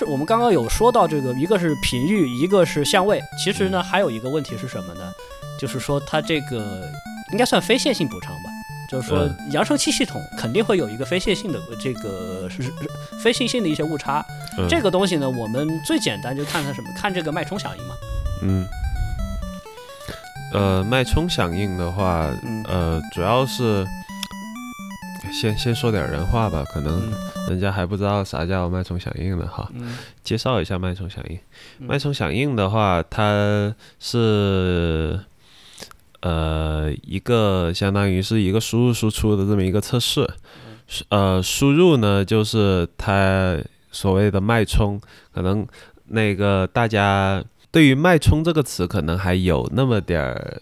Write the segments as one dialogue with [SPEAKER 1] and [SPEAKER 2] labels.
[SPEAKER 1] 然后开始我们刚刚有说到这个，一个是频率，一个是相位。其实呢，还有一个问题是什么呢？就是说它这个应该算非线性补偿吧。就是说，扬声器系统肯定会有一个非线性的这个是非线性的一些误差。这个东西呢，我们最简单就看看什么？看这个脉冲响应嘛。
[SPEAKER 2] 嗯。呃，脉冲响应的话，呃，主要是先先说点人话吧，可能人家还不知道啥叫脉冲响应呢，哈。介绍一下脉冲响应。脉冲响应的话，它是。呃，一个相当于是一个输入输出的这么一个测试，呃，输入呢就是它所谓的脉冲，可能那个大家对于脉冲这个词可能还有那么点儿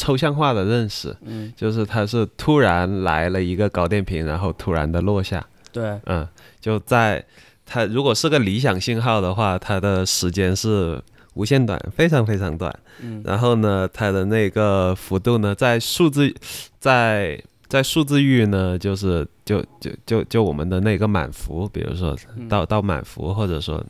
[SPEAKER 2] 抽象化的认识，嗯，就是它是突然来了一个高电平，然后突然的落下，
[SPEAKER 1] 对，
[SPEAKER 2] 嗯，就在它如果是个理想信号的话，它的时间是。无限短，非常非常短。嗯，然后呢，它的那个幅度呢，在数字，在在数字域呢，就是就就就就我们的那个满幅，比如说到到满幅，或者说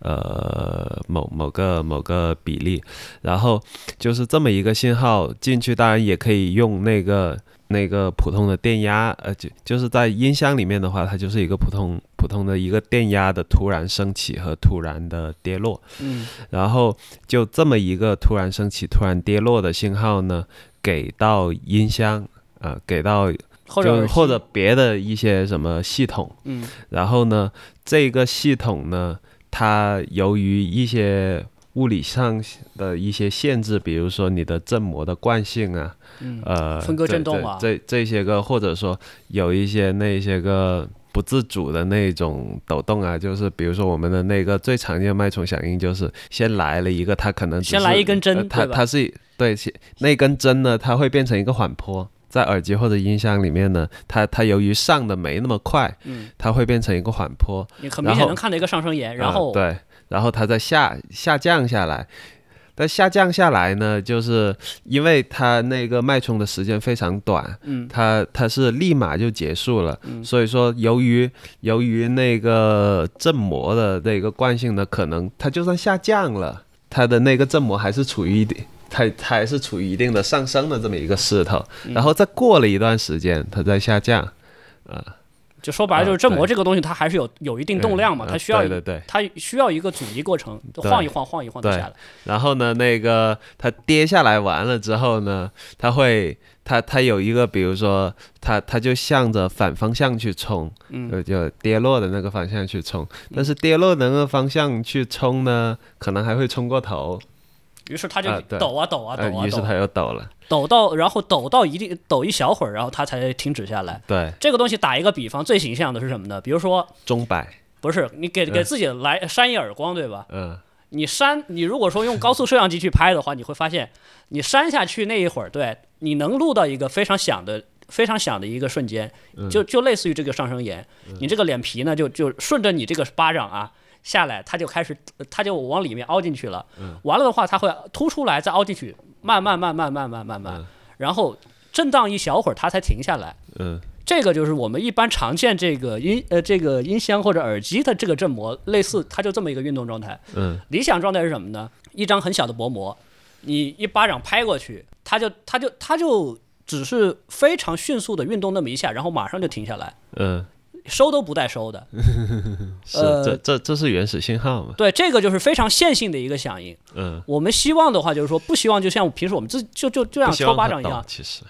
[SPEAKER 2] 呃某某个某个比例，然后就是这么一个信号进去，当然也可以用那个。那个普通的电压，呃，就就是在音箱里面的话，它就是一个普通普通的一个电压的突然升起和突然的跌落。嗯，然后就这么一个突然升起、突然跌落的信号呢，给到音箱，呃，给到就或者别的一些什么系统。嗯，然后呢，这个系统呢，它由于一些物理上的一些限制，比如说你的振膜的惯性啊。嗯呃，
[SPEAKER 1] 分割振动
[SPEAKER 2] 啊，这这些个，或者说有一些那些个不自主的那种抖动啊，就是比如说我们的那个最常见的脉冲响应，就是先来了一个，它可能
[SPEAKER 1] 先来一根针，
[SPEAKER 2] 它它是对那根针呢，它会变成一个缓坡，在耳机或者音箱里面呢，它它由于上的没那么快，嗯，它会变成一个缓坡，
[SPEAKER 1] 你很明显能看到一个上升沿，然后
[SPEAKER 2] 对，然后它再下下降下来。但下降下来呢，就是因为它那个脉冲的时间非常短，嗯，它它是立马就结束了，嗯，所以说由于由于那个振膜的那个惯性呢，可能它就算下降了，它的那个振膜还是处于一定，它它还是处于一定的上升的这么一个势头，然后再过了一段时间，它再下降，啊。
[SPEAKER 1] 就说白了，就是振膜这个东西，它还是有有一定动量嘛，它需要
[SPEAKER 2] 对对对，
[SPEAKER 1] 它需要一个阻尼过程，晃一晃，晃一晃就下来。
[SPEAKER 2] 然后呢，那个它跌下来完了之后呢，它会它它有一个，比如说它它就向着反方向去冲，嗯，就跌落的那个方向去冲。但是跌落的那个方向去冲呢，可能还会冲过头。
[SPEAKER 1] 于是他就抖啊抖啊抖啊，
[SPEAKER 2] 于是他又抖了。
[SPEAKER 1] 抖到，然后抖到一定抖一小会儿，然后它才停止下来。
[SPEAKER 2] 对，
[SPEAKER 1] 这个东西打一个比方，最形象的是什么呢？比如说
[SPEAKER 2] 钟摆，
[SPEAKER 1] 不是你给给自己来扇一耳光，对吧？嗯。你扇，你如果说用高速摄像机去拍的话，你会发现，你扇下去那一会儿，对，你能录到一个非常响的、非常响的一个瞬间，就就类似于这个上升沿，你这个脸皮呢，就就顺着你这个巴掌啊下来，它就开始，它就往里面凹进去了。嗯。完了的话，它会凸出来，再凹进去。慢慢慢慢慢慢慢慢，然后震荡一小会儿，它才停下来。嗯，这个就是我们一般常见这个音呃这个音箱或者耳机的这个振膜，类似它就这么一个运动状态。嗯，理想状态是什么呢？一张很小的薄膜，你一巴掌拍过去，它就它就它就只是非常迅速的运动那么一下，然后马上就停下来。嗯。收都不带收的，
[SPEAKER 2] 是这这这是原始信号嘛？
[SPEAKER 1] 对，这个就是非常线性的一个响应。嗯，我们希望的话就是说，不希望就像平时我们自就就就像抽巴掌一样，
[SPEAKER 2] 其实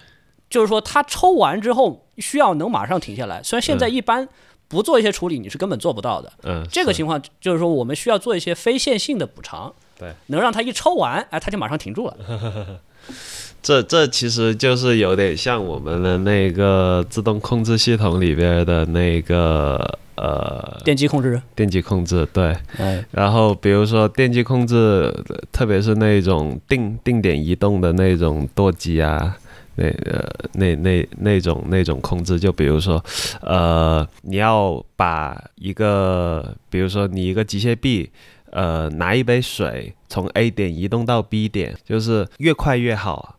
[SPEAKER 1] 就是说他抽完之后需要能马上停下来。虽然现在一般不做一些处理，你是根本做不到的。嗯，这个情况就是说我们需要做一些非线性的补偿，
[SPEAKER 2] 对，
[SPEAKER 1] 能让他一抽完，哎，他就马上停住了。
[SPEAKER 2] 这这其实就是有点像我们的那个自动控制系统里边的那个呃
[SPEAKER 1] 电机控制，
[SPEAKER 2] 电机控制对，然后比如说电机控制，特别是那种定定点移动的那种舵机啊，那呃那那那种那种控制，就比如说呃你要把一个，比如说你一个机械臂，呃拿一杯水从 A 点移动到 B 点，就是越快越好。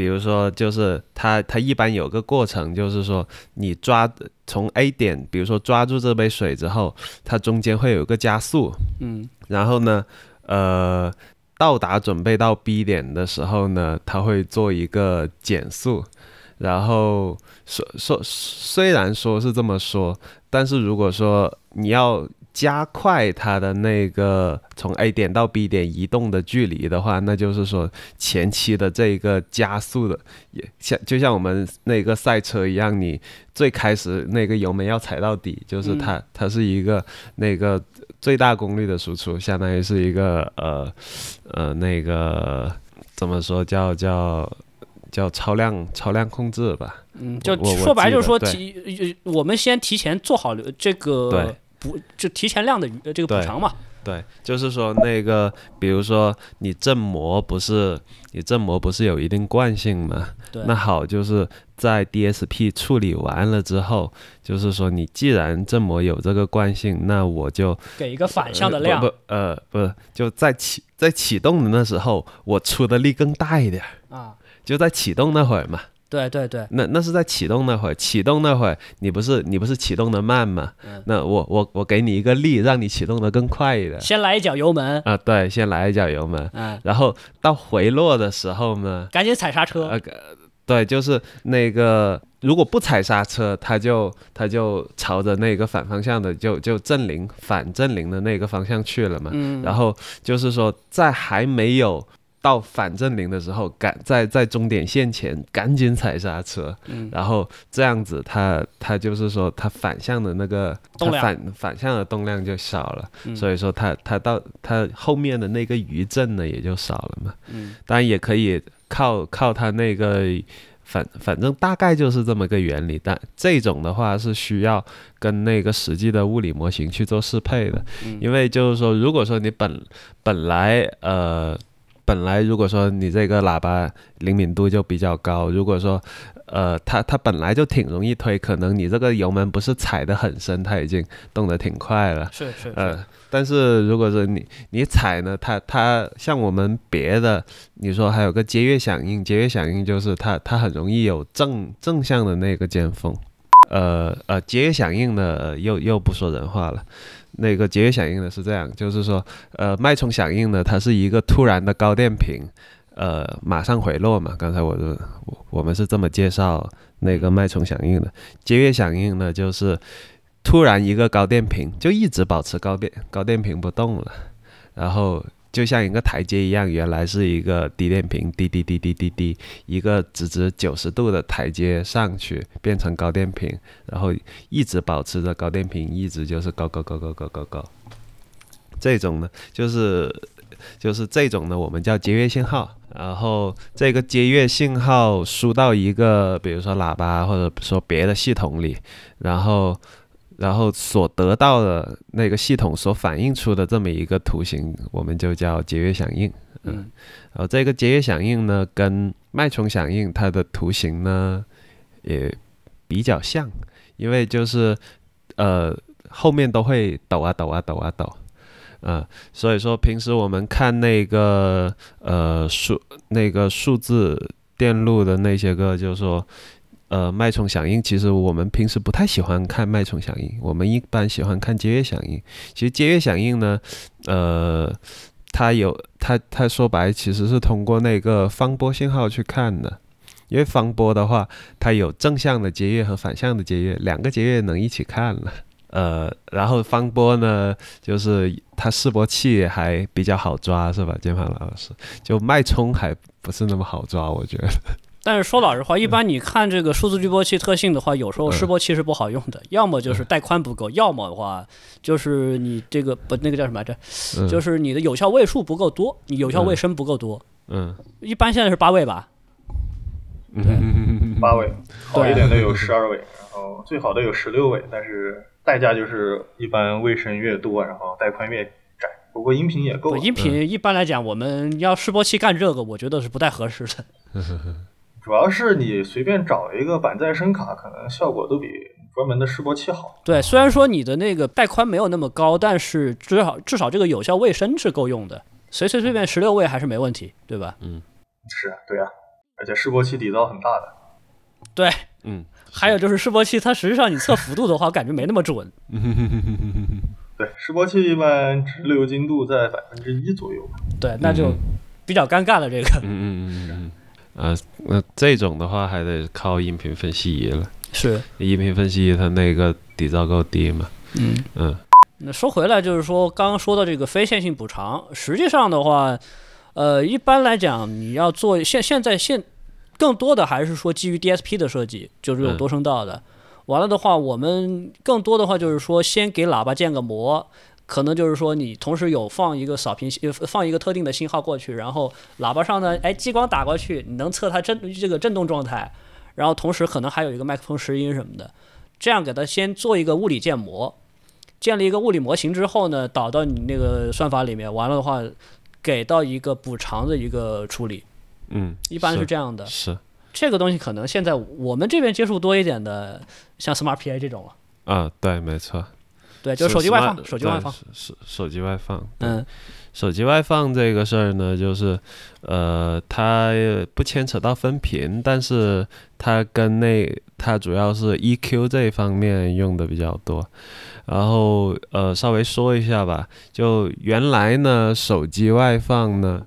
[SPEAKER 2] 比如说，就是它它一般有个过程，就是说你抓从 A 点，比如说抓住这杯水之后，它中间会有个加速，
[SPEAKER 1] 嗯，
[SPEAKER 2] 然后呢，呃，到达准备到 B 点的时候呢，它会做一个减速，然后说说虽然说是这么说，但是如果说你要。加快它的那个从 A 点到 B 点移动的距离的话，那就是说前期的这个加速的，也像就像我们那个赛车一样，你最开始那个油门要踩到底，就是它它是一个那个最大功率的输出，相当于是一个呃呃那个怎么说叫叫叫超量超量控制吧？
[SPEAKER 1] 嗯，就说白就是说提我们先提前做好这个。不就提前量的这个补偿嘛？
[SPEAKER 2] 对，就是说那个，比如说你振膜不是你振膜不是有一定惯性嘛？
[SPEAKER 1] 对。
[SPEAKER 2] 那好，就是在 DSP 处理完了之后，就是说你既然振膜有这个惯性，那我就
[SPEAKER 1] 给一个反向的量。
[SPEAKER 2] 不呃不，就在启在启动的那时候，我出的力更大一点
[SPEAKER 1] 啊，
[SPEAKER 2] 就在启动那会儿嘛。
[SPEAKER 1] 对对对，
[SPEAKER 2] 那那是在启动那会儿，启动那会儿，你不是你不是启动的慢吗？那我我我给你一个力，让你启动的更快一点。
[SPEAKER 1] 先来一脚油门
[SPEAKER 2] 啊，对，先来一脚油门，嗯，然后到回落的时候呢，
[SPEAKER 1] 赶紧踩刹车。
[SPEAKER 2] 呃，对，就是那个如果不踩刹车，它就它就朝着那个反方向的，就就正零反正零的那个方向去了嘛。嗯，然后就是说在还没有。到反正零的时候，赶在在终点线前赶紧踩刹车，然后这样子，它它就是说它反向的那个反反向的动量就少了，所以说它它到它后面的那个余震呢也就少了嘛。嗯，当然也可以靠靠它那个反反正大概就是这么个原理，但这种的话是需要跟那个实际的物理模型去做适配的，因为就是说如果说你本本来呃。本来如果说你这个喇叭灵敏度就比较高，如果说，呃，它它本来就挺容易推，可能你这个油门不是踩得很深，它已经动得挺快了。
[SPEAKER 1] 是是。
[SPEAKER 2] 呃，但是如果说你你踩呢，它它像我们别的，你说还有个节约响应，节约响应就是它它很容易有正正向的那个尖峰。呃呃，节约响应呢又又不说人话了。那个节约响应呢是这样，就是说，呃，脉冲响应呢，它是一个突然的高电平，呃，马上回落嘛。刚才我我我们是这么介绍那个脉冲响应的。节约响应呢，就是突然一个高电平就一直保持高电高电平不动了，然后。就像一个台阶一样，原来是一个低电平，滴滴滴滴滴滴，一个直直九十度的台阶上去，变成高电平，然后一直保持着高电平，一直就是高高高高高高高。这种呢，就是就是这种呢，我们叫节约信号。然后这个节约信号输到一个，比如说喇叭或者说别的系统里，然后。然后所得到的那个系统所反映出的这么一个图形，我们就叫节约响应。嗯，然后这个节约响应呢，跟脉冲响应它的图形呢也比较像，因为就是呃后面都会抖啊抖啊抖啊抖，嗯，所以说平时我们看那个呃数那个数字电路的那些个，就是说。呃，脉冲响应其实我们平时不太喜欢看脉冲响应，我们一般喜欢看节约响应。其实节约响应呢，呃，它有它它说白其实是通过那个方波信号去看的，因为方波的话，它有正向的节约和反向的节约，两个节约能一起看了。呃，然后方波呢，就是它示波器还比较好抓，是吧，键盘老师？就脉冲还不是那么好抓，我觉得。
[SPEAKER 1] 但是说老实话，一般你看这个数字滤波器特性的话，有时候示波器是不好用的，要么就是带宽不够，要么的话就是你这个不那个叫什么来着，就是你的有效位数不够多，你有效位深不够多。
[SPEAKER 2] 嗯，
[SPEAKER 1] 一般现在是八位吧？
[SPEAKER 3] 对，八位，好一点的有十二位，然后最好的有十六位，但是代价就是一般位深越多，然后带宽越窄。不过音频也够。
[SPEAKER 1] 音频一般来讲，我们要示波器干这个，我觉得是不太合适的。
[SPEAKER 3] 主要是你随便找一个板再生卡，可能效果都比专门的示波器好。
[SPEAKER 1] 对，虽然说你的那个带宽没有那么高，但是至少至少这个有效卫生是够用的，随随便便十六位还是没问题，对吧？
[SPEAKER 2] 嗯，
[SPEAKER 3] 是对啊。而且示波器底噪很大的。
[SPEAKER 1] 对，
[SPEAKER 2] 嗯，
[SPEAKER 1] 还有就是示波器，它实际上你测幅度的话，感觉没那么准。
[SPEAKER 3] 对，示波器一般直流精度在百分之一左右吧。
[SPEAKER 1] 对，那就比较尴尬了。这个，
[SPEAKER 2] 嗯嗯嗯嗯嗯，啊，那这种的话还得靠音频分析仪了。
[SPEAKER 1] 是，
[SPEAKER 2] 音频分析仪它那个底噪够低嘛？
[SPEAKER 1] 嗯
[SPEAKER 2] 嗯。
[SPEAKER 1] 那说回来，就是说刚刚说到这个非线性补偿，实际上的话，呃，一般来讲，你要做现现在现更多的还是说基于 DSP 的设计，就是有多声道的。完了的话，我们更多的话就是说，先给喇叭建个模，可能就是说你同时有放一个扫频，放一个特定的信号过去，然后喇叭上呢，哎，激光打过去，你能测它振这个振动状态，然后同时可能还有一个麦克风拾音什么的，这样给它先做一个物理建模。建立一个物理模型之后呢，导到你那个算法里面，完了的话，给到一个补偿的一个处理。
[SPEAKER 2] 嗯，
[SPEAKER 1] 一般是这样的。
[SPEAKER 2] 是
[SPEAKER 1] 这个东西可能现在我们这边接触多一点的，像 Smart PA 这种了。
[SPEAKER 2] 啊，对，没错。
[SPEAKER 1] 对，就是手机外放，手机外放，
[SPEAKER 2] 手手机外放。
[SPEAKER 1] 嗯，
[SPEAKER 2] 手机外放这个事儿呢，就是呃，它不牵扯到分频，但是它跟那它主要是 EQ 这一方面用的比较多。然后呃，稍微说一下吧，就原来呢，手机外放呢，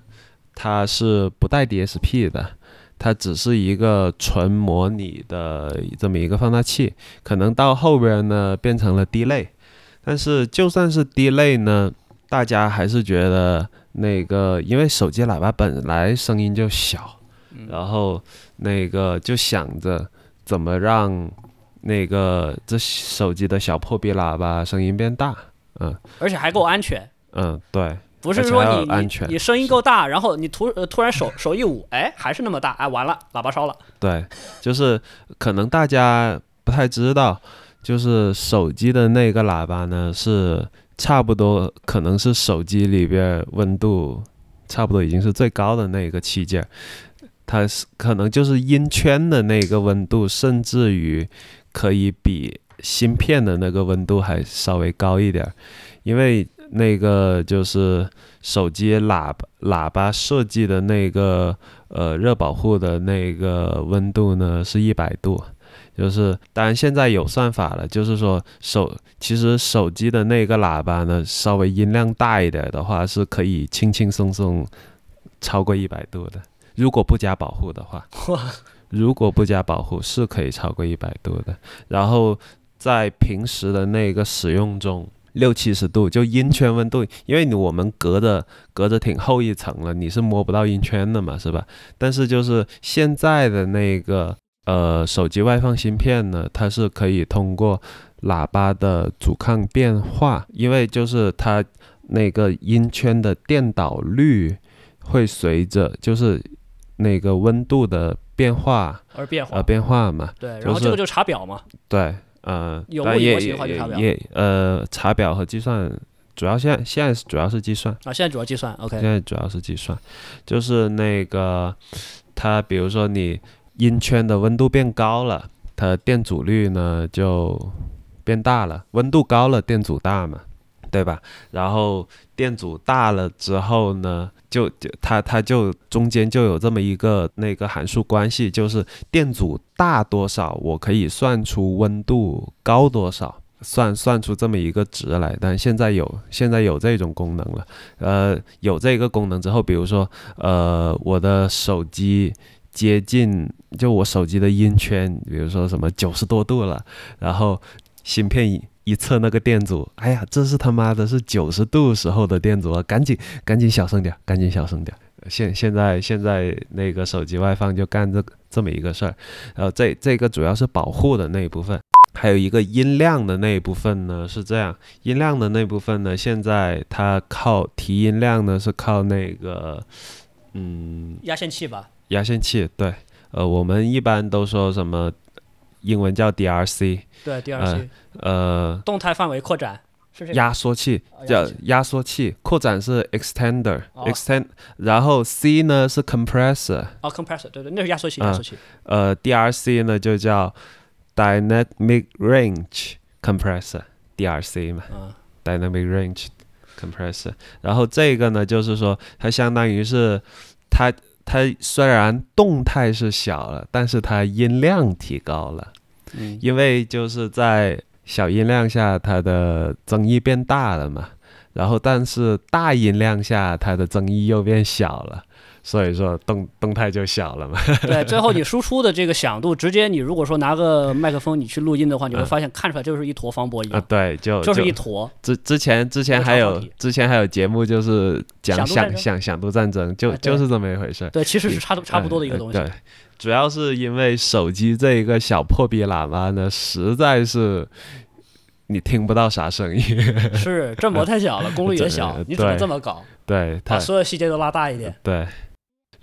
[SPEAKER 2] 它是不带 DSP 的，它只是一个纯模拟的这么一个放大器，可能到后边呢变成了 Delay，但是就算是 Delay 呢，大家还是觉得那个，因为手机喇叭本来声音就小，然后那个就想着怎么让。那个这手机的小破壁喇叭声音变大，嗯，
[SPEAKER 1] 而且还够安全，
[SPEAKER 2] 嗯，对，
[SPEAKER 1] 不是说你
[SPEAKER 2] 安全，
[SPEAKER 1] 你声音够大，然后你突呃突然手手一捂，哎，还是那么大，哎，完了，喇叭烧了。
[SPEAKER 2] 对，就是可能大家不太知道，就是手机的那个喇叭呢，是差不多可能是手机里边温度差不多已经是最高的那个器件，它是可能就是音圈的那个温度，甚至于。可以比芯片的那个温度还稍微高一点，因为那个就是手机喇叭喇叭设计的那个呃热保护的那个温度呢是一百度，就是当然现在有算法了，就是说手其实手机的那个喇叭呢稍微音量大一点的话是可以轻轻松松超过一百度的，如果不加保护的话。如果不加保护，是可以超过一百度的。然后在平时的那个使用中，六七十度就音圈温度，因为你我们隔着隔着挺厚一层了，你是摸不到音圈的嘛，是吧？但是就是现在的那个呃手机外放芯片呢，它是可以通过喇叭的阻抗变化，因为就是它那个音圈的电导率会随着就是那个温度的。变化
[SPEAKER 1] 而变化。
[SPEAKER 2] 而变化嘛，
[SPEAKER 1] 对，然后这个就查表嘛，
[SPEAKER 2] 对，呃，
[SPEAKER 1] 有模型的话就查表，
[SPEAKER 2] 也呃查表和计算，主要现在现在主要是计算。
[SPEAKER 1] 啊，现在主要计算，OK，
[SPEAKER 2] 现在主要是计算，就是那个它比如说你音圈的温度变高了，它电阻率呢就变大了，温度高了电阻大嘛。对吧？然后电阻大了之后呢，就就它它就中间就有这么一个那个函数关系，就是电阻大多少，我可以算出温度高多少，算算出这么一个值来。但现在有现在有这种功能了，呃，有这个功能之后，比如说呃，我的手机接近就我手机的音圈，比如说什么九十多度了，然后芯片。一测那个电阻，哎呀，这是他妈的是九十度时候的电阻啊！赶紧赶紧小声点，赶紧小声点。现现在现在那个手机外放就干这这么一个事儿，然后这这个主要是保护的那一部分，还有一个音量的那一部分呢是这样，音量的那部分呢，现在它靠提音量呢是靠那个嗯
[SPEAKER 1] 压线器吧？
[SPEAKER 2] 压线器对，呃，我们一般都说什么？英文叫 DRC，
[SPEAKER 1] 对 DRC，
[SPEAKER 2] 呃，
[SPEAKER 1] 动态范围扩展是这
[SPEAKER 2] 压缩器叫压缩器，扩展是 extender，extend，然后 C 呢是 compressor，
[SPEAKER 1] 哦 compressor，对对，那是压缩器，压缩器。
[SPEAKER 2] 呃，DRC 呢就叫 dynamic range compressor，DRC 嘛，dynamic range compressor，然后这个呢就是说它相当于是它它虽然动态是小了，但是它音量提高了。
[SPEAKER 1] 嗯，
[SPEAKER 2] 因为就是在小音量下，它的增益变大了嘛。然后，但是大音量下，它的增益又变小了。所以说动动态就小了嘛。
[SPEAKER 1] 对，最后你输出的这个响度，直接你如果说拿个麦克风你去录音的话，你会发现看出来就是一坨方波音。
[SPEAKER 2] 啊，对，就
[SPEAKER 1] 就是一坨。
[SPEAKER 2] 之之前之前还有之前还有节目就是讲响响响度战争，就就是这么一回事。
[SPEAKER 1] 对，其实是差差不多的一个东
[SPEAKER 2] 西。对，主要是因为手机这一个小破逼喇叭呢，实在是你听不到啥声音。
[SPEAKER 1] 是振膜太小了，功率也小，你只能这么搞。
[SPEAKER 2] 对，
[SPEAKER 1] 把所有细节都拉大一点。
[SPEAKER 2] 对。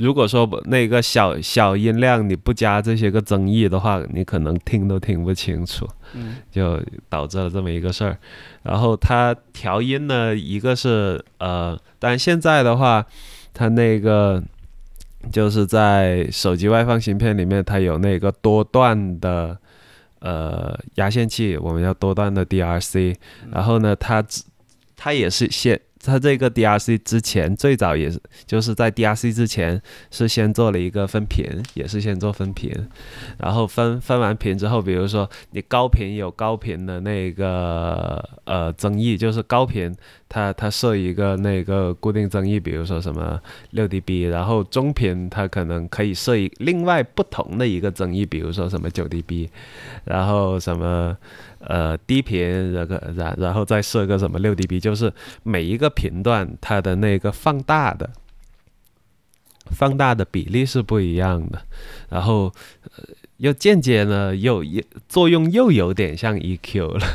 [SPEAKER 2] 如果说那个小小音量你不加这些个增益的话，你可能听都听不清楚，
[SPEAKER 1] 嗯，
[SPEAKER 2] 就导致了这么一个事儿。然后它调音呢，一个是呃，但现在的话，它那个就是在手机外放芯片里面，它有那个多段的呃压线器，我们要多段的 DRC。然后呢，它它也是先。它这个 DRC 之前最早也是，就是在 DRC 之前是先做了一个分频，也是先做分频，然后分分完频之后，比如说你高频有高频的那个呃增益，就是高频它它设一个那个固定增益，比如说什么六 dB，然后中频它可能可以设一另外不同的一个增益，比如说什么九 dB，然后什么。呃，低频，然后然然后再设个什么六 dB，就是每一个频段它的那个放大的放大的比例是不一样的，然后又间接呢又又作用又有点像 EQ 了。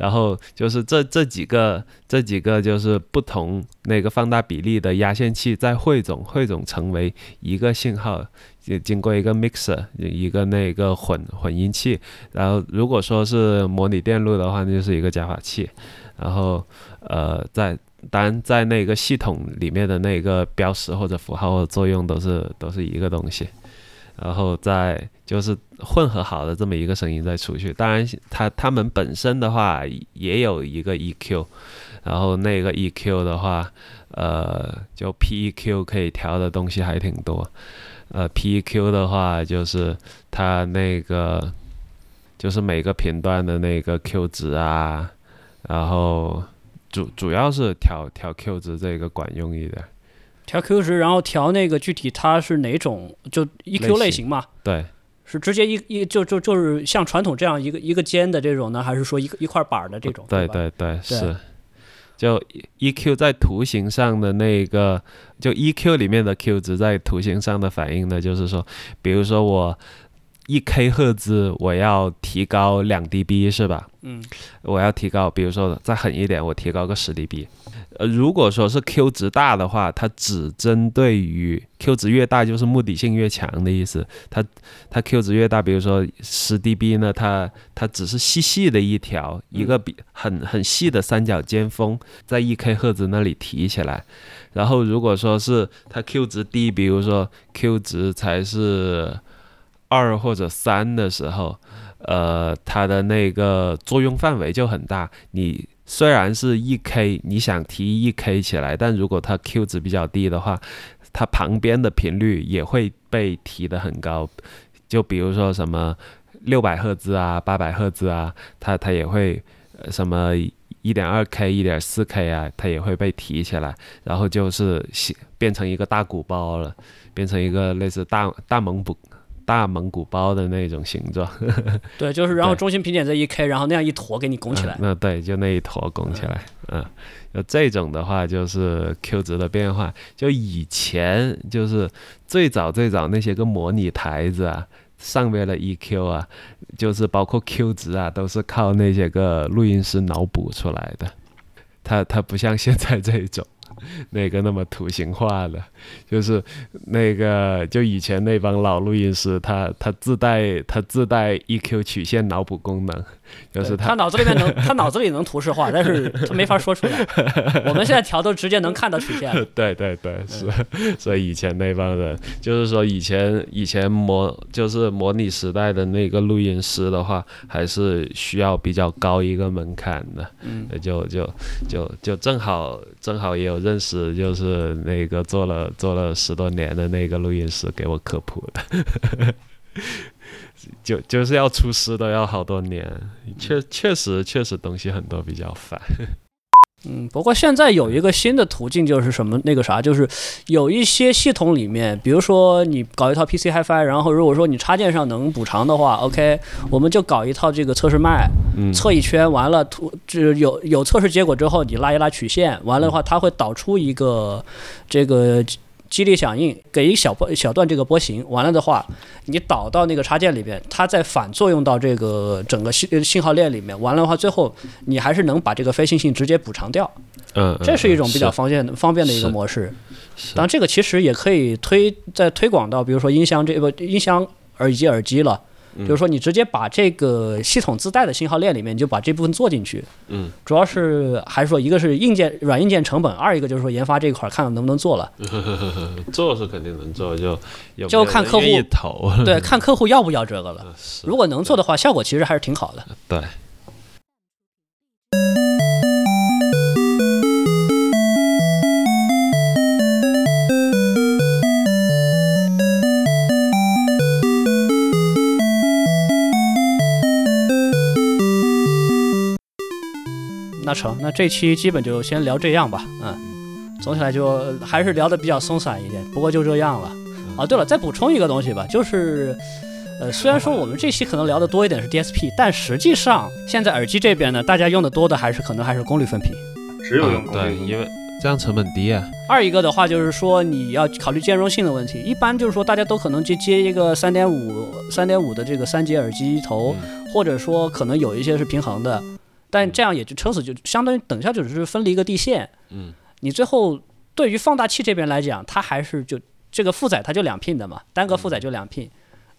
[SPEAKER 2] 然后就是这这几个这几个就是不同那个放大比例的压线器再汇总汇总成为一个信号，就经过一个 mixer 一个那个混混音器。然后如果说是模拟电路的话，那就是一个加法器。然后呃在当然在那个系统里面的那个标识或者符号作用都是都是一个东西。然后再就是混合好的这么一个声音再出去，当然它它们本身的话也有一个 EQ，然后那个 EQ 的话，呃，就 PEQ 可以调的东西还挺多，呃，PEQ 的话就是它那个就是每个频段的那个 Q 值啊，然后主主要是调调 Q 值这个管用一点。
[SPEAKER 1] 调 Q 值，然后调那个具体它是哪种，就 EQ 类型嘛？
[SPEAKER 2] 对，
[SPEAKER 1] 是直接一一就就就是像传统这样一个一个尖的这种呢，还是说一个一块板的这种？
[SPEAKER 2] 对对对，是。就 EQ 在图形上的那个，就 EQ 里面的 Q 值在图形上的反应呢，就是说，比如说我。一 K 赫兹，我要提高两 dB 是吧？
[SPEAKER 1] 嗯，
[SPEAKER 2] 我要提高，比如说再狠一点，我提高个十 dB。呃，如果说是 Q 值大的话，它只针对于 Q 值越大，就是目的性越强的意思。它它 Q 值越大，比如说十 dB 呢，它它只是细细的一条，一个比很很细的三角尖峰，在一 K 赫兹那里提起来。然后如果说是它 Q 值低，比如说 Q 值才是。二或者三的时候，呃，它的那个作用范围就很大。你虽然是一 K，你想提一 K 起来，但如果它 Q 值比较低的话，它旁边的频率也会被提得很高。就比如说什么六百赫兹啊、八百赫兹啊，它它也会什么一点二 K、一点四 K 啊，它也会被提起来，然后就是变成一个大鼓包了，变成一个类似大大蒙古。大蒙古包的那种形状，
[SPEAKER 1] 对，就是然后中心频点在一 K，然后那样一坨给你拱起来。
[SPEAKER 2] 那对，就那一坨拱起来，嗯，就这种的话就是 Q 值的变化。就以前就是最早最早那些个模拟台子啊，上面的 EQ 啊，就是包括 Q 值啊，都是靠那些个录音师脑补出来的。它它不像现在这一种。那个那么图形化的，就是那个就以前那帮老录音师，他他自带他自带 EQ 曲线脑补功能。就是他
[SPEAKER 1] 脑子里面能，他脑子里能图示化，但是他没法说出来。我们现在调都直接能看到曲线。
[SPEAKER 2] 对对对，是。所以以前那帮人，就是说以前以前模就是模拟时代的那个录音师的话，还是需要比较高一个门槛的。
[SPEAKER 1] 嗯。
[SPEAKER 2] 就就就就正好正好也有认认识就是那个做了做了十多年的那个录音师给我科普的，就就是要出师都要好多年，确确实确实东西很多比较烦。
[SPEAKER 1] 嗯，不过现在有一个新的途径，就是什么那个啥，就是有一些系统里面，比如说你搞一套 PC HiFi，然后如果说你插件上能补偿的话，OK，我们就搞一套这个测试麦，测一圈，完了图这有有测试结果之后，你拉一拉曲线，完了的话，它会导出一个这个。激励响应给一小波小段这个波形，完了的话，你导到那个插件里边，它再反作用到这个整个信信号链里面，完了的话，最后你还是能把这个非线性直接补偿掉。
[SPEAKER 2] 嗯，
[SPEAKER 1] 这是一种比较方便方便的一个模式。当然，这个其实也可以推再推广到，比如说音箱这个音箱耳机耳机了。就是说，你直接把这个系统自带的信号链里面，你就把这部分做进去。
[SPEAKER 2] 嗯，
[SPEAKER 1] 主要是还是说，一个是硬件、软硬件成本，二一个就是说研发这一块看看能不能做了。
[SPEAKER 2] 做是肯定能做，就
[SPEAKER 1] 就看客户。对，看客户要不要这个了。如果能做的话，效果其实还是挺好的。
[SPEAKER 2] 对。
[SPEAKER 1] 那成，那这期基本就先聊这样吧。嗯，总体来就还是聊的比较松散一点，不过就这样了。啊，对了，再补充一个东西吧，就是，呃，虽然说我们这期可能聊的多一点是 DSP，但实际上现在耳机这边呢，大家用的多的还是可能还是功率分频，
[SPEAKER 3] 只有用
[SPEAKER 2] 对，因为这样成本低啊。
[SPEAKER 1] 二一个的话就是说你要考虑兼容性的问题，一般就是说大家都可能接接一个三点五三点五的这个三节耳机头，或者说可能有一些是平衡的。但这样也就撑死，就相当于等下就只是分离一个地线。
[SPEAKER 2] 嗯，
[SPEAKER 1] 你最后对于放大器这边来讲，它还是就这个负载它就两 pin 的嘛，单个负载就两 pin。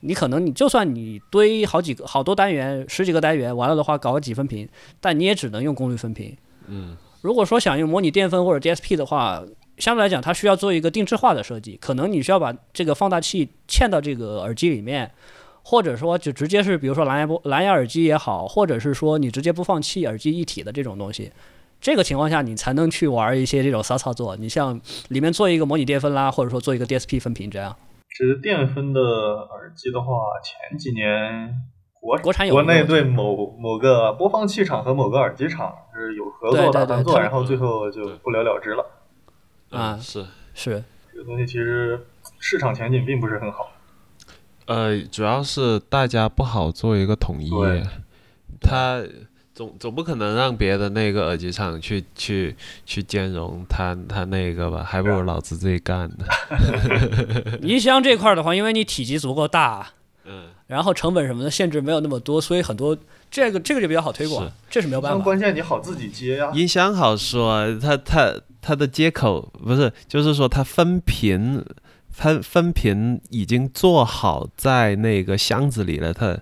[SPEAKER 1] 你可能你就算你堆好几个好多单元，十几个单元，完了的话搞个几分频，但你也只能用功率分频。
[SPEAKER 2] 嗯，
[SPEAKER 1] 如果说想用模拟电分或者 DSP 的话，相对来讲它需要做一个定制化的设计，可能你需要把这个放大器嵌到这个耳机里面。或者说，就直接是，比如说蓝牙播蓝牙耳机也好，或者是说你直接播放器耳机一体的这种东西，这个情况下你才能去玩一些这种骚操作。你像里面做一个模拟电分啦，或者说做一个 DSP 分频这样。
[SPEAKER 3] 其实电分的耳机的话，前几年国
[SPEAKER 1] 国产有
[SPEAKER 3] 国内对某某个播放器厂和某个耳机厂是有合作打算做，然后最后就不了了之了。
[SPEAKER 1] 啊，
[SPEAKER 2] 是
[SPEAKER 1] 是，
[SPEAKER 3] 这个东西其实市场前景并不是很好。
[SPEAKER 2] 呃，主要是大家不好做一个统一，他总总不可能让别的那个耳机厂去去去兼容他他那个吧，还不如老子自己干呢。
[SPEAKER 1] 音箱这块的话，因为你体积足够大，
[SPEAKER 2] 嗯，
[SPEAKER 1] 然后成本什么的限制没有那么多，所以很多这个这个就比较好推广，这是没有办法。
[SPEAKER 3] 关键你好自己接呀。
[SPEAKER 2] 音箱好说，它它它的接口不是，就是说它分频。分分频已经做好在那个箱子里了，它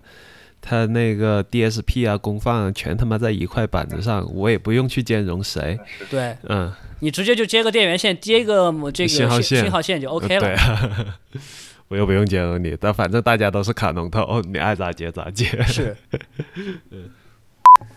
[SPEAKER 2] 它那个 DSP 啊、功放全他妈在一块板子上，我也不用去兼容谁。
[SPEAKER 1] 对，
[SPEAKER 2] 嗯，
[SPEAKER 1] 你直接就接个电源线，接个这个信
[SPEAKER 2] 号线，
[SPEAKER 1] 信号线就 OK 了。
[SPEAKER 2] 对啊，我又不用兼容你，但反正大家都是卡农头，你爱咋接咋接。
[SPEAKER 1] 是。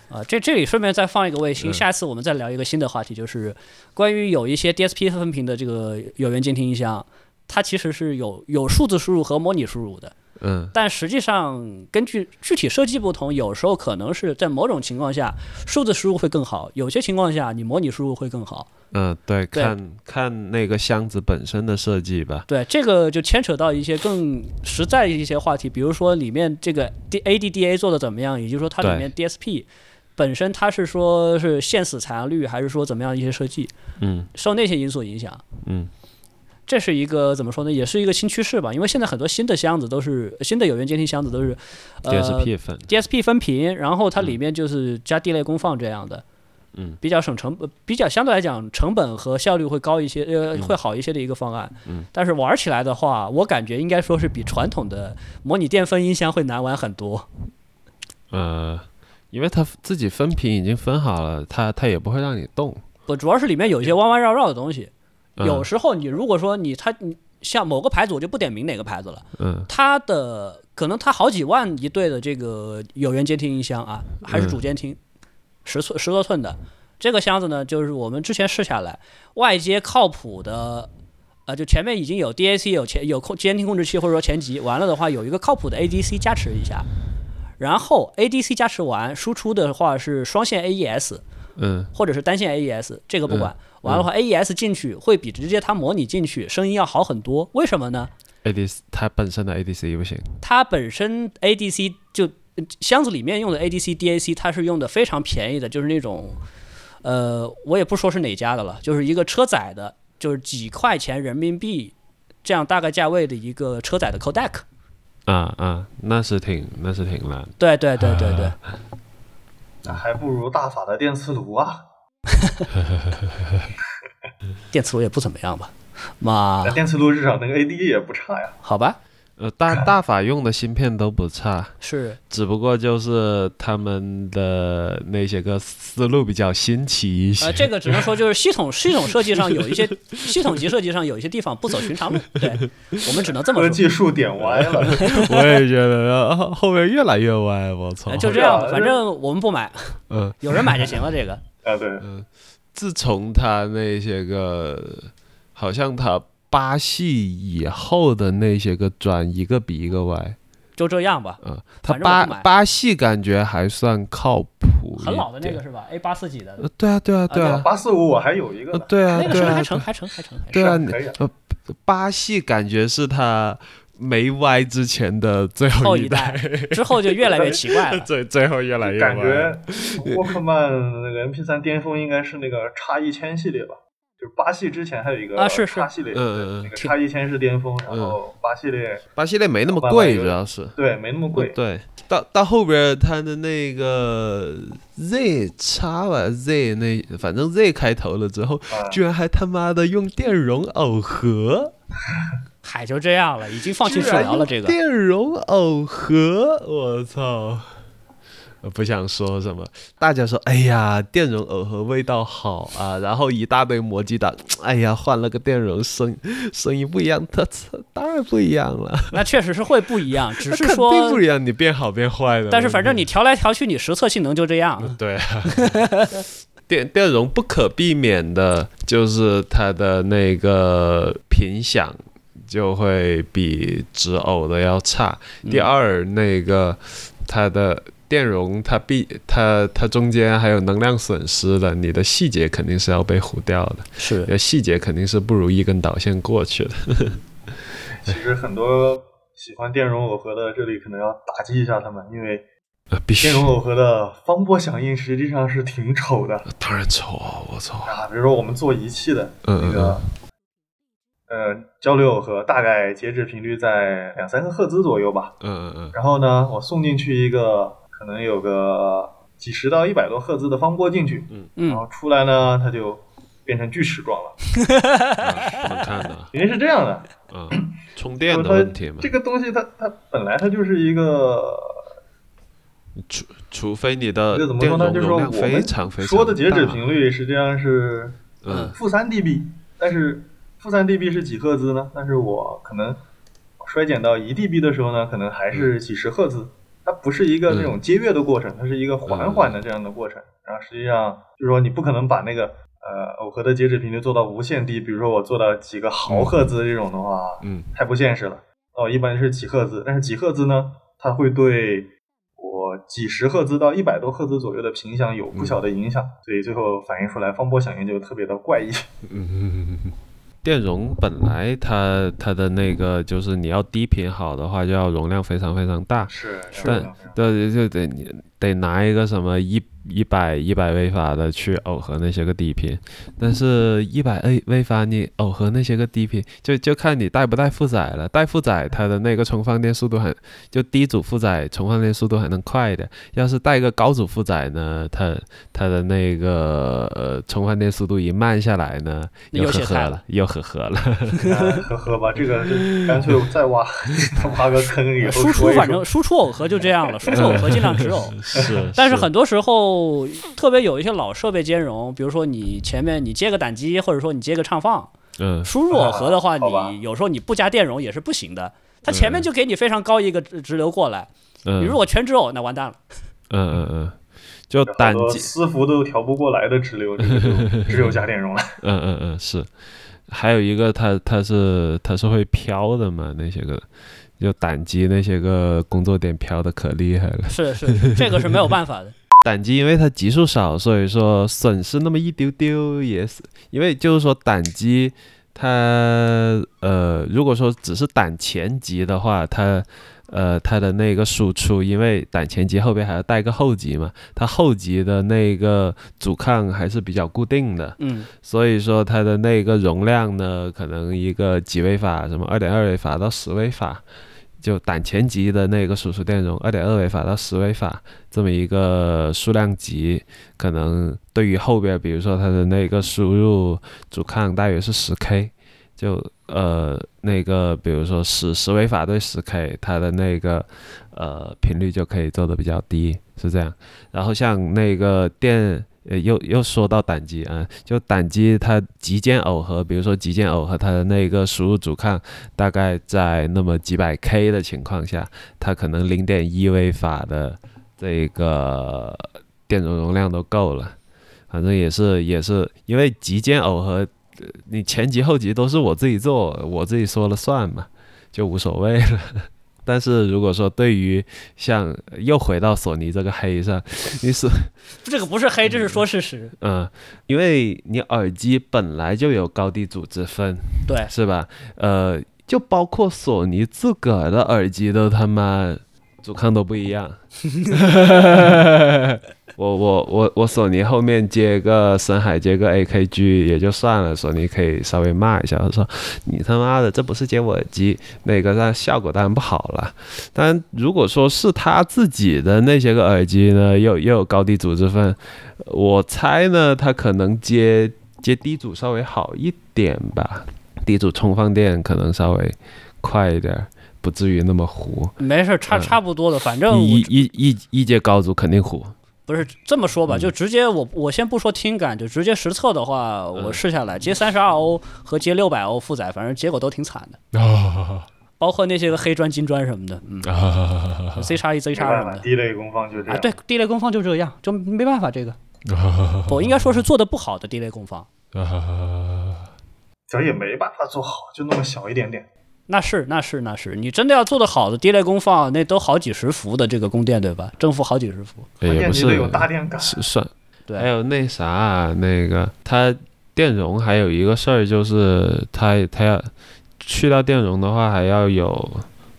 [SPEAKER 1] 啊，这这里顺便再放一个卫星，下一次我们再聊一个新的话题，就是关于有一些 DSP 分频的这个有源监听音箱。它其实是有有数字输入和模拟输入的，
[SPEAKER 2] 嗯，
[SPEAKER 1] 但实际上根据具体设计不同，有时候可能是在某种情况下数字输入会更好，有些情况下你模拟输入会更好。
[SPEAKER 2] 嗯，对，看看那个箱子本身的设计吧。
[SPEAKER 1] 对，这个就牵扯到一些更实在一些话题，比如说里面这个 D A D D A 做的怎么样，也就是说它里面 D S P 本身它是说是限死采样率，还是说怎么样一些设计？
[SPEAKER 2] 嗯，
[SPEAKER 1] 受那些因素影响。
[SPEAKER 2] 嗯。
[SPEAKER 1] 这是一个怎么说呢？也是一个新趋势吧。因为现在很多新的箱子都是新的有源监听箱子都是呃
[SPEAKER 2] DSP 分
[SPEAKER 1] DSP 分频，然后它里面就是加地类功放这样的，
[SPEAKER 2] 嗯，
[SPEAKER 1] 比较省成本，比较相对来讲成本和效率会高一些，呃，会好一些的一个方案。
[SPEAKER 2] 嗯，
[SPEAKER 1] 但是玩起来的话，我感觉应该说是比传统的模拟电分音箱会难玩很多。
[SPEAKER 2] 呃，因为它自己分频已经分好了，它它也不会让你动。
[SPEAKER 1] 不，主要是里面有一些弯弯绕绕的东西。有时候你如果说你他你像某个牌子，我就不点名哪个牌子了。
[SPEAKER 2] 嗯，
[SPEAKER 1] 它的可能它好几万一对的这个有源监听音箱啊，还是主监听，十寸十多寸的。这个箱子呢，就是我们之前试下来，外接靠谱的，呃，就前面已经有 DAC 有前有控监听控制器或者说前级，完了的话有一个靠谱的 ADC 加持一下，然后 ADC 加持完，输出的话是双线 AES，
[SPEAKER 2] 嗯，
[SPEAKER 1] 或者是单线 AES，这个不管。完了的话，AES 进去会比直接它模拟进去声音要好很多。为什么呢
[SPEAKER 2] ？ADC 它本身的 ADC 不行，
[SPEAKER 1] 它本身 ADC 就箱子里面用的 ADC DAC，它是用的非常便宜的，就是那种，呃，我也不说是哪家的了，就是一个车载的，就是几块钱人民币这样大概价位的一个车载的 Codec。
[SPEAKER 2] 啊啊，那是挺那是挺难。
[SPEAKER 1] 对对对对对。
[SPEAKER 3] 那还不如大法的电磁炉啊。
[SPEAKER 1] 电磁炉也不怎么样吧？妈，
[SPEAKER 3] 电磁炉至少那个 AD 也不差呀。
[SPEAKER 1] 好吧，
[SPEAKER 2] 呃，大大法用的芯片都不差，
[SPEAKER 1] 是，
[SPEAKER 2] 只不过就是他们的那些个思路比较新奇一些。
[SPEAKER 1] 呃，这个只能说就是系统 系统设计上有一些系统级设计上有一些地方不走寻常路。对，我们只能这么说。
[SPEAKER 3] 技术点歪了，
[SPEAKER 2] 我也觉得后面越来越歪，我操！
[SPEAKER 1] 就这样吧，反正我们不买，
[SPEAKER 2] 嗯，
[SPEAKER 1] 有人买就行了，这个。
[SPEAKER 3] 啊，对，
[SPEAKER 2] 嗯，自从他那些个，好像他巴西以后的那些个转一个比一个歪，
[SPEAKER 1] 就这样吧。
[SPEAKER 2] 嗯，他八八系感觉还算靠谱，
[SPEAKER 1] 很老的那个是吧？A 八四几的？
[SPEAKER 2] 对啊，对啊，对啊，
[SPEAKER 3] 八四五我还有一个，
[SPEAKER 2] 对啊，
[SPEAKER 1] 那个声音还成，还成，还成，
[SPEAKER 2] 对啊，
[SPEAKER 3] 可以。
[SPEAKER 2] 巴西感觉是他。没歪之前的最
[SPEAKER 1] 后
[SPEAKER 2] 一
[SPEAKER 1] 代，之后就越来越奇怪了。
[SPEAKER 2] 最最后越来越
[SPEAKER 3] 感觉沃克曼那个 MP 三巅峰应该是那个叉一千系列吧？就是八系之前还有一个
[SPEAKER 1] 啊是
[SPEAKER 3] 叉系列，
[SPEAKER 2] 嗯嗯
[SPEAKER 3] 那个叉一千是巅峰，然后八系列
[SPEAKER 2] 八系列没那么贵，主要是
[SPEAKER 3] 对没那么贵。
[SPEAKER 2] 对，到到后边它的那个 Z 叉吧 Z 那反正 Z 开头了之后，居然还他妈的用电容耦合。
[SPEAKER 1] 嗨，就这样了，已经放弃治疗了。这个
[SPEAKER 2] 电容耦合，我操！不想说什么，大家说，哎呀，电容耦合味道好啊，然后一大堆磨机党，哎呀，换了个电容声声音不一样，它，当然不一样了。
[SPEAKER 1] 那确实是会不一样，只是说
[SPEAKER 2] 肯定不一样，你变好变坏的。
[SPEAKER 1] 但是反正你调来调去，你实测性能就这样。
[SPEAKER 2] 对啊。电电容不可避免的就是它的那个频响。就会比直偶的要差。第二，那个它的电容，它必它它中间还有能量损失的，你的细节肯定是要被糊掉的。
[SPEAKER 1] 是，
[SPEAKER 2] 细节肯定是不如一根导线过去的。
[SPEAKER 3] 其实很多喜欢电容耦合的，这里可能要打击一下他们，因为电容耦合的方波响应实际上是挺丑的。
[SPEAKER 2] 当然丑啊！我操
[SPEAKER 3] 啊！比如说我们做仪器的那个。呃，交流耦合大概截止频率在两三个赫兹左右吧。
[SPEAKER 2] 嗯嗯嗯。
[SPEAKER 3] 然后呢，我送进去一个可能有个几十到一百多赫兹的方波进去。
[SPEAKER 2] 嗯
[SPEAKER 1] 嗯。
[SPEAKER 3] 然后出来呢，它就变成锯齿状了。
[SPEAKER 2] 怎么看的？
[SPEAKER 3] 原因是这样的。
[SPEAKER 2] 嗯。充电的问题嘛。
[SPEAKER 3] 这个东西它它本来它就是一个，
[SPEAKER 2] 除除非你的
[SPEAKER 3] 怎么说呢？就是说我们说的截止频率实际上是
[SPEAKER 2] 嗯
[SPEAKER 3] 负三 dB，但是。负三 dB 是几赫兹呢？但是我可能衰减到一 dB 的时候呢，可能还是几十赫兹。它不是一个那种接跃的过程，它是一个缓缓的这样的过程。然后实际上就是说，你不可能把那个呃耦合的截止频率做到无限低。比如说我做到几个毫赫兹这种的话，
[SPEAKER 2] 嗯，
[SPEAKER 3] 太不现实了。哦，一般是几赫兹，但是几赫兹呢，它会对我几十赫兹到一百多赫兹左右的频响有不小的影响，所以最后反映出来方波响应就特别的怪异。
[SPEAKER 2] 嗯 嗯嗯。电容本来它它的那个就是你要低频好的话，就要容量非常非常大，
[SPEAKER 3] 是，
[SPEAKER 2] 但对就得你得拿一个什么一。一百一百微法的去耦合那些个低频，但是一百 A 微法你耦合那些个低频，就就看你带不带负载了。带负载它的那个充放电速度很，就低阻负载充放电速度还能快一点。要是带个高阻负载呢，它它的那个呃充放电速度一慢下来呢，又呵呵了，又呵呵了。
[SPEAKER 3] 呵呵吧，这个干脆再挖 挖个坑以后
[SPEAKER 1] 输出反正输出耦合就这样了，输出耦合尽量直耦。
[SPEAKER 2] 是，
[SPEAKER 1] 但是很多时候。哦，特别有一些老设备兼容，比如说你前面你接个胆机，或者说你接个唱放，
[SPEAKER 2] 嗯，
[SPEAKER 1] 输入耦合的话，你有时候你不加电容也是不行的。它前面就给你非常高一个直流过来，嗯你如果全直耦，那完蛋了。
[SPEAKER 2] 嗯嗯嗯，就胆机
[SPEAKER 3] 私服都调不过来的直流，只有加电容了。
[SPEAKER 2] 嗯嗯嗯，是。还有一个，它它是它是会飘的嘛？那些个就胆机那些个工作点飘的可厉害了。
[SPEAKER 1] 是是，这个是没有办法的。
[SPEAKER 2] 胆机因为它级数少，所以说损失那么一丢丢也是。因为就是说胆机它呃，如果说只是胆前级的话，它。呃，它的那个输出，因为胆前级后边还要带个后级嘛，它后级的那个阻抗还是比较固定的，
[SPEAKER 1] 嗯，
[SPEAKER 2] 所以说它的那个容量呢，可能一个几位法，什么二点二位法到十位法，就胆前级的那个输出电容，二点二微法到十微法这么一个数量级，可能对于后边，比如说它的那个输入阻抗大约是十 K。就呃那个，比如说十十微法对十 K，它的那个呃频率就可以做的比较低，是这样。然后像那个电，呃又又说到胆机啊，就胆机它极间耦合，比如说极间耦合，它的那个输入阻抗大概在那么几百 K 的情况下，它可能零点一微法的这个电容容量都够了。反正也是也是因为极间耦合。你前级后级都是我自己做，我自己说了算嘛，就无所谓了。但是如果说对于像又回到索尼这个黑上，你是
[SPEAKER 1] 这个不是黑，这是说事实。
[SPEAKER 2] 嗯，因为你耳机本来就有高低阻之分，
[SPEAKER 1] 对，
[SPEAKER 2] 是吧？呃，就包括索尼自个儿的耳机都他妈阻抗都不一样。我我我我索尼后面接个深海接个 AKG 也就算了，索尼可以稍微骂一下，他说你他妈的这不是接我耳机，那个那效果当然不好了。但如果说是他自己的那些个耳机呢，又又有高低阻之分，我猜呢他可能接接低阻稍微好一点吧，低阻充放电可能稍微快一点，不至于那么糊。
[SPEAKER 1] 没事，差差不多的，反正
[SPEAKER 2] 一一一一接高阻肯定糊。
[SPEAKER 1] 不是这么说吧，就直接我我先不说听感，就直接实测的话，我试下来接三十二欧和接六百欧负载，反正结果都挺惨的 包括那些个黑砖金砖什么的，嗯，C 叉一 Z 叉什么的，
[SPEAKER 3] 低类功放就这。样，
[SPEAKER 1] 对，低类功放就这样，就没办法这个，我应该说是做的不好的低类功放，
[SPEAKER 3] 咱也没办法做好，就那么小一点点。
[SPEAKER 1] 那是那是那是，你真的要做的好的低类功放，那都好几十伏的这个供电对吧？正负好几十伏，
[SPEAKER 2] 也不是
[SPEAKER 3] 有大电感，
[SPEAKER 2] 是算。
[SPEAKER 1] 对，
[SPEAKER 2] 还有那啥，那个它电容还有一个事儿，就是它它要去掉电容的话，还要有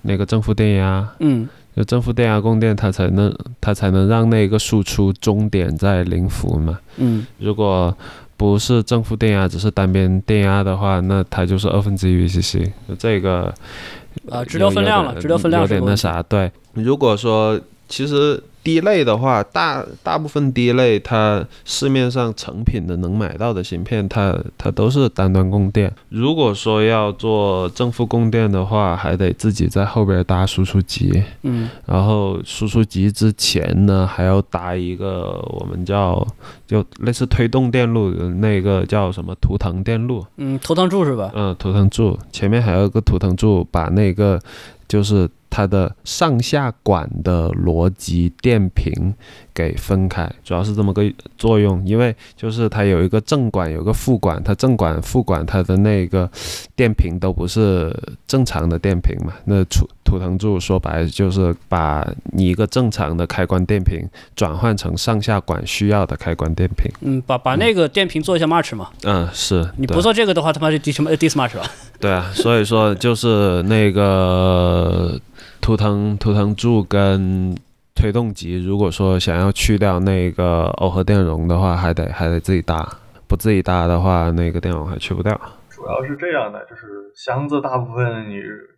[SPEAKER 2] 那个正负电压。
[SPEAKER 1] 嗯，
[SPEAKER 2] 就正负电压供电，它才能它才能让那个输出终点在零伏嘛。
[SPEAKER 1] 嗯，
[SPEAKER 2] 如果不是正负电压，只是单边电压的话，那它就是二分之一 VCC。这个
[SPEAKER 1] 呃，直流分量了，直流分量
[SPEAKER 2] 有点那啥。对，如果说其实。低类的话，大大部分 D 类，它市面上成品的能买到的芯片，它它都是单端供电。如果说要做正负供电的话，还得自己在后边搭输出极。
[SPEAKER 1] 嗯，
[SPEAKER 2] 然后输出极之前呢，还要搭一个我们叫就类似推动电路的那个叫什么图腾电路。
[SPEAKER 1] 嗯，图腾柱是吧？
[SPEAKER 2] 嗯，图腾柱前面还有个图腾柱，把那个就是。它的上下管的逻辑电瓶给分开，主要是这么个作用。因为就是它有一个正管，有个副管，它正管、副管它的那个电瓶都不是正常的电瓶嘛。那图图腾柱说白了就是把你一个正常的开关电瓶转换成上下管需要的开关电瓶。
[SPEAKER 1] 嗯，把把那个电瓶做一下 match 嘛。
[SPEAKER 2] 嗯，是。
[SPEAKER 1] 你不做这个的话，他妈就 D 什么 D Smart 吧？
[SPEAKER 2] 对啊，所以说就是那个。图腾图腾柱跟推动级，如果说想要去掉那个耦合电容的话，还得还得自己搭，不自己搭的话，那个电容还去不掉。
[SPEAKER 3] 主要是这样的，就是箱子大部分你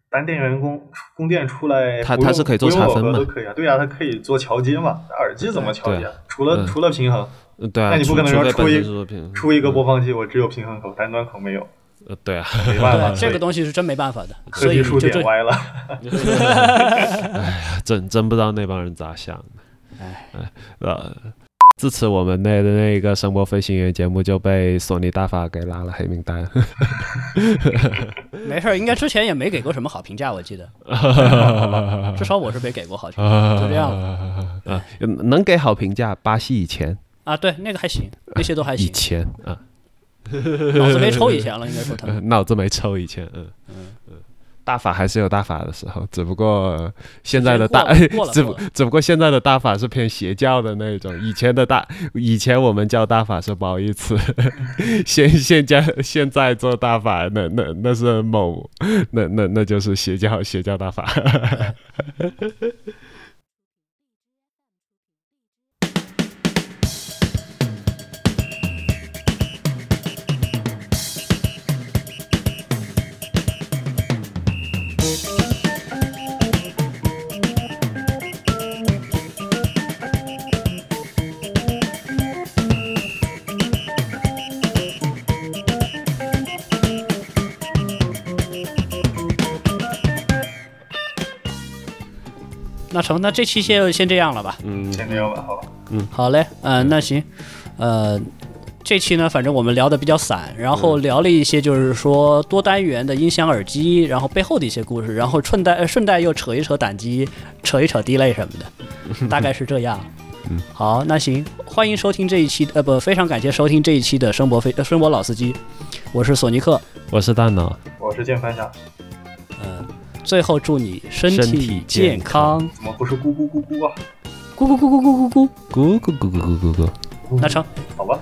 [SPEAKER 3] 单电源供供电出来，
[SPEAKER 2] 它它是可以做差分
[SPEAKER 3] 嘛？都可以啊，对啊，它可以做桥接嘛。耳机怎么桥接？除了除了平衡，
[SPEAKER 2] 对啊，
[SPEAKER 3] 那你不可能说出一出一个播放器，我只有平衡口，单端口没有。
[SPEAKER 2] 呃，对啊，
[SPEAKER 3] 没办法，
[SPEAKER 1] 这个东西是真没办法的，所以就
[SPEAKER 3] 点歪了。
[SPEAKER 2] 哎呀，真 真不知道那帮人咋想的。哎哎，呃。自此我们那的那个声波飞行员节目就被索尼大法给拉了黑名单。
[SPEAKER 1] 没事，应该之前也没给过什么好评价，我记得。至少我是没给过好评，就这样了。
[SPEAKER 2] 啊，能给好评价，巴西以前
[SPEAKER 1] 啊，对，那个还行，那些都还行。
[SPEAKER 2] 以前啊，
[SPEAKER 1] 脑子没抽以前了，应该说他
[SPEAKER 2] 脑子没抽以前，嗯嗯嗯。大法还是有大法的时候，只不过现在的大，只不只不过现在的大法是偏邪教的那种。以前的大，以前我们叫大法是褒义词，现现在现在做大法，那那那是某，那那那就是邪教邪教大法。
[SPEAKER 1] 成，那这期先先这样了吧？
[SPEAKER 3] 嗯，先这样吧，好吧。
[SPEAKER 1] 嗯，好嘞。嗯，那行。呃，这期呢，反正我们聊的比较散，然后聊了一些就是说多单元的音响耳机，然后背后的一些故事，然后顺带顺带又扯一扯胆机，扯一扯地雷什么的，大概是这样。
[SPEAKER 2] 嗯，
[SPEAKER 1] 好，那行，欢迎收听这一期，呃，不，非常感谢收听这一期的声博飞声博老司机，我是索尼克，
[SPEAKER 2] 我是大脑，
[SPEAKER 3] 我是键盘侠。
[SPEAKER 1] 嗯。最后祝你身体健康。
[SPEAKER 3] 怎么不是咕咕咕咕啊？
[SPEAKER 1] 咕咕咕咕咕咕咕
[SPEAKER 2] 咕咕咕咕咕咕咕。
[SPEAKER 1] 那成，
[SPEAKER 3] 好吧。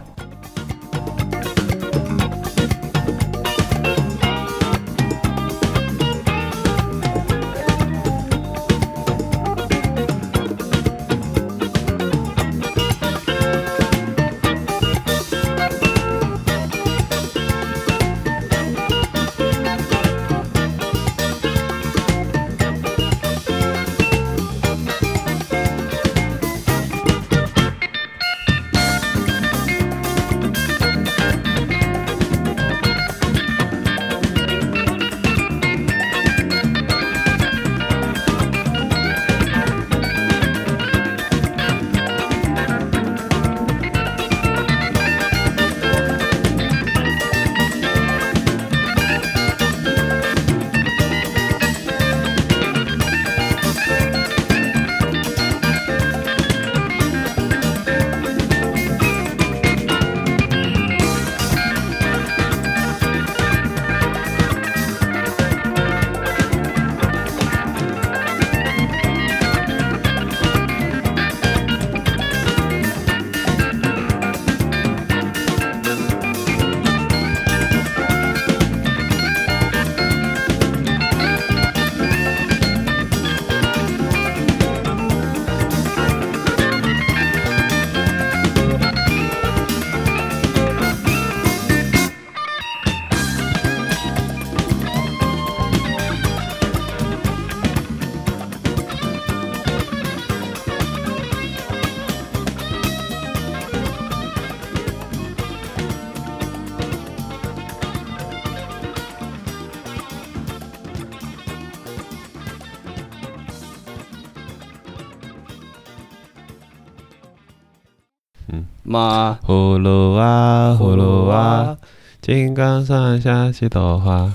[SPEAKER 2] 上下几朵花，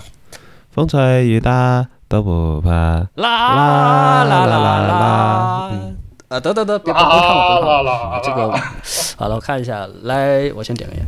[SPEAKER 2] 风吹雨打都不怕。啦
[SPEAKER 1] 啦啦啦啦！啊，得得得，别别看我，别看我。这个，好了，我看一下，来，我先点个烟。